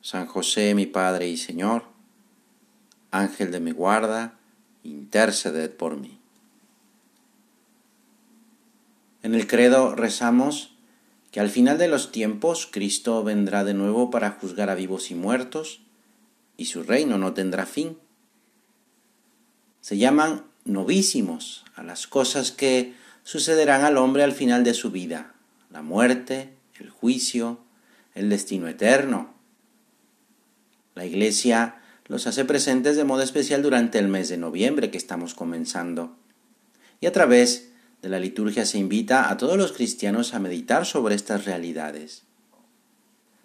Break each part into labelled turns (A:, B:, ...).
A: San José, mi Padre y Señor, Ángel de mi guarda, interceded por mí. En el credo rezamos que al final de los tiempos Cristo vendrá de nuevo para juzgar a vivos y muertos, y su reino no tendrá fin. Se llaman novísimos a las cosas que sucederán al hombre al final de su vida, la muerte, el juicio, el destino eterno, la Iglesia los hace presentes de modo especial durante el mes de noviembre que estamos comenzando. Y a través de la liturgia se invita a todos los cristianos a meditar sobre estas realidades.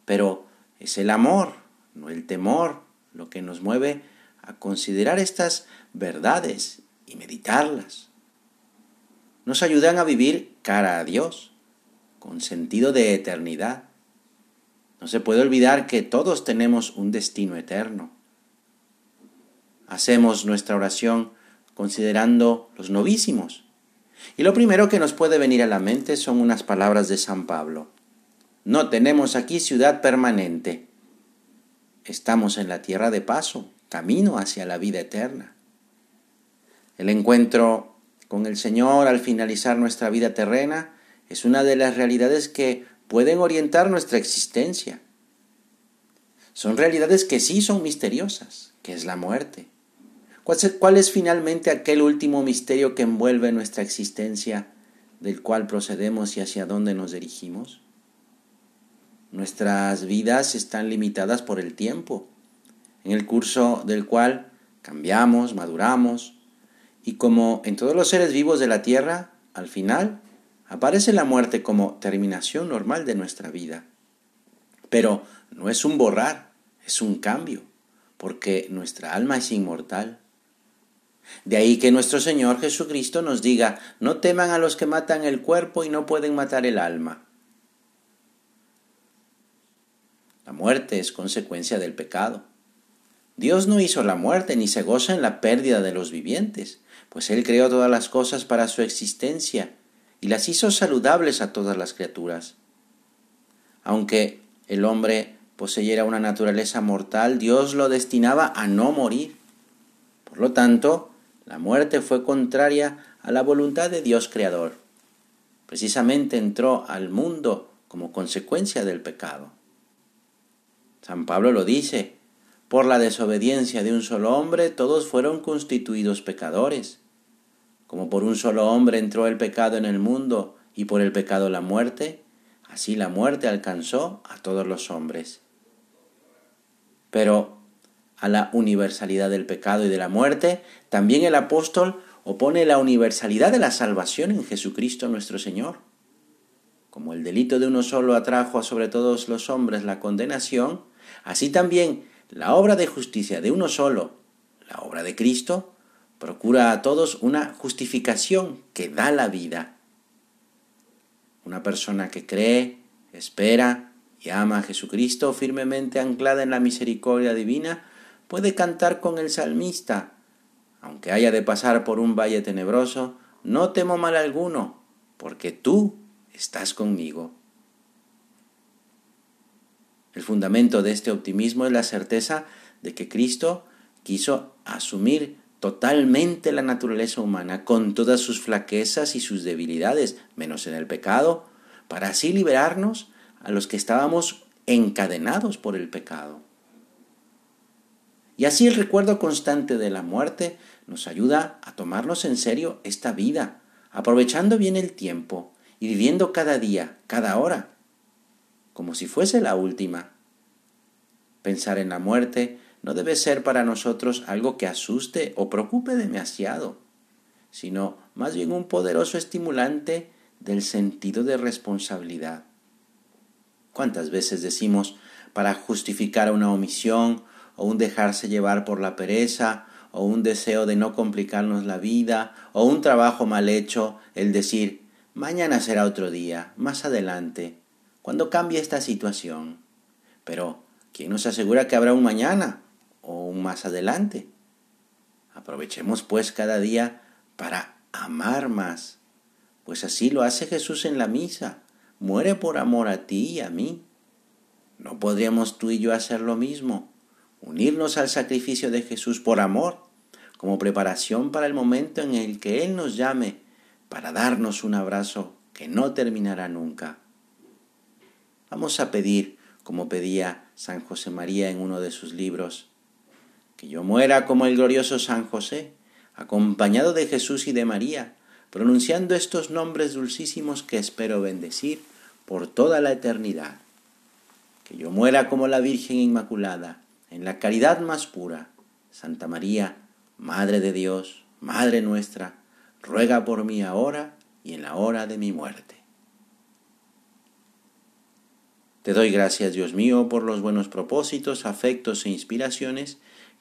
A: Pero es el amor, no el temor, lo que nos mueve a considerar estas verdades y meditarlas. Nos ayudan a vivir cara a Dios, con sentido de eternidad no se puede olvidar que todos tenemos un destino eterno. Hacemos nuestra oración considerando los novísimos. Y lo primero que nos puede venir a la mente son unas palabras de San Pablo. No tenemos aquí ciudad permanente. Estamos en la tierra de paso, camino hacia la vida eterna. El encuentro con el Señor al finalizar nuestra vida terrena es una de las realidades que pueden orientar nuestra existencia. Son realidades que sí son misteriosas, que es la muerte. ¿Cuál es finalmente aquel último misterio que envuelve nuestra existencia, del cual procedemos y hacia dónde nos dirigimos? Nuestras vidas están limitadas por el tiempo, en el curso del cual cambiamos, maduramos, y como en todos los seres vivos de la tierra, al final aparece la muerte como terminación normal de nuestra vida. Pero no es un borrar, es un cambio, porque nuestra alma es inmortal. De ahí que nuestro Señor Jesucristo nos diga, no teman a los que matan el cuerpo y no pueden matar el alma. La muerte es consecuencia del pecado. Dios no hizo la muerte ni se goza en la pérdida de los vivientes, pues Él creó todas las cosas para su existencia y las hizo saludables a todas las criaturas. Aunque el hombre poseyera una naturaleza mortal, Dios lo destinaba a no morir. Por lo tanto, la muerte fue contraria a la voluntad de Dios Creador. Precisamente entró al mundo como consecuencia del pecado. San Pablo lo dice, por la desobediencia de un solo hombre todos fueron constituidos pecadores. Como por un solo hombre entró el pecado en el mundo y por el pecado la muerte, así la muerte alcanzó a todos los hombres. Pero a la universalidad del pecado y de la muerte, también el apóstol opone la universalidad de la salvación en Jesucristo nuestro Señor. Como el delito de uno solo atrajo sobre todos los hombres la condenación, así también la obra de justicia de uno solo, la obra de Cristo, procura a todos una justificación que da la vida. Una persona que cree, espera y ama a Jesucristo firmemente anclada en la misericordia divina puede cantar con el salmista, aunque haya de pasar por un valle tenebroso, no temo mal alguno, porque tú estás conmigo. El fundamento de este optimismo es la certeza de que Cristo quiso asumir totalmente la naturaleza humana, con todas sus flaquezas y sus debilidades, menos en el pecado, para así liberarnos a los que estábamos encadenados por el pecado. Y así el recuerdo constante de la muerte nos ayuda a tomarnos en serio esta vida, aprovechando bien el tiempo y viviendo cada día, cada hora, como si fuese la última. Pensar en la muerte no debe ser para nosotros algo que asuste o preocupe demasiado, sino más bien un poderoso estimulante del sentido de responsabilidad. ¿Cuántas veces decimos para justificar una omisión o un dejarse llevar por la pereza, o un deseo de no complicarnos la vida, o un trabajo mal hecho, el decir, mañana será otro día, más adelante, cuando cambie esta situación. Pero, ¿quién nos asegura que habrá un mañana o más adelante? Aprovechemos pues cada día para amar más, pues así lo hace Jesús en la misa, muere por amor a ti y a mí. ¿No podríamos tú y yo hacer lo mismo? Unirnos al sacrificio de Jesús por amor, como preparación para el momento en el que Él nos llame para darnos un abrazo que no terminará nunca. Vamos a pedir, como pedía San José María en uno de sus libros, que yo muera como el glorioso San José, acompañado de Jesús y de María, pronunciando estos nombres dulcísimos que espero bendecir por toda la eternidad. Que yo muera como la Virgen Inmaculada, en la caridad más pura. Santa María, Madre de Dios, Madre nuestra, ruega por mí ahora y en la hora de mi muerte. Te doy gracias, Dios mío, por los buenos propósitos, afectos e inspiraciones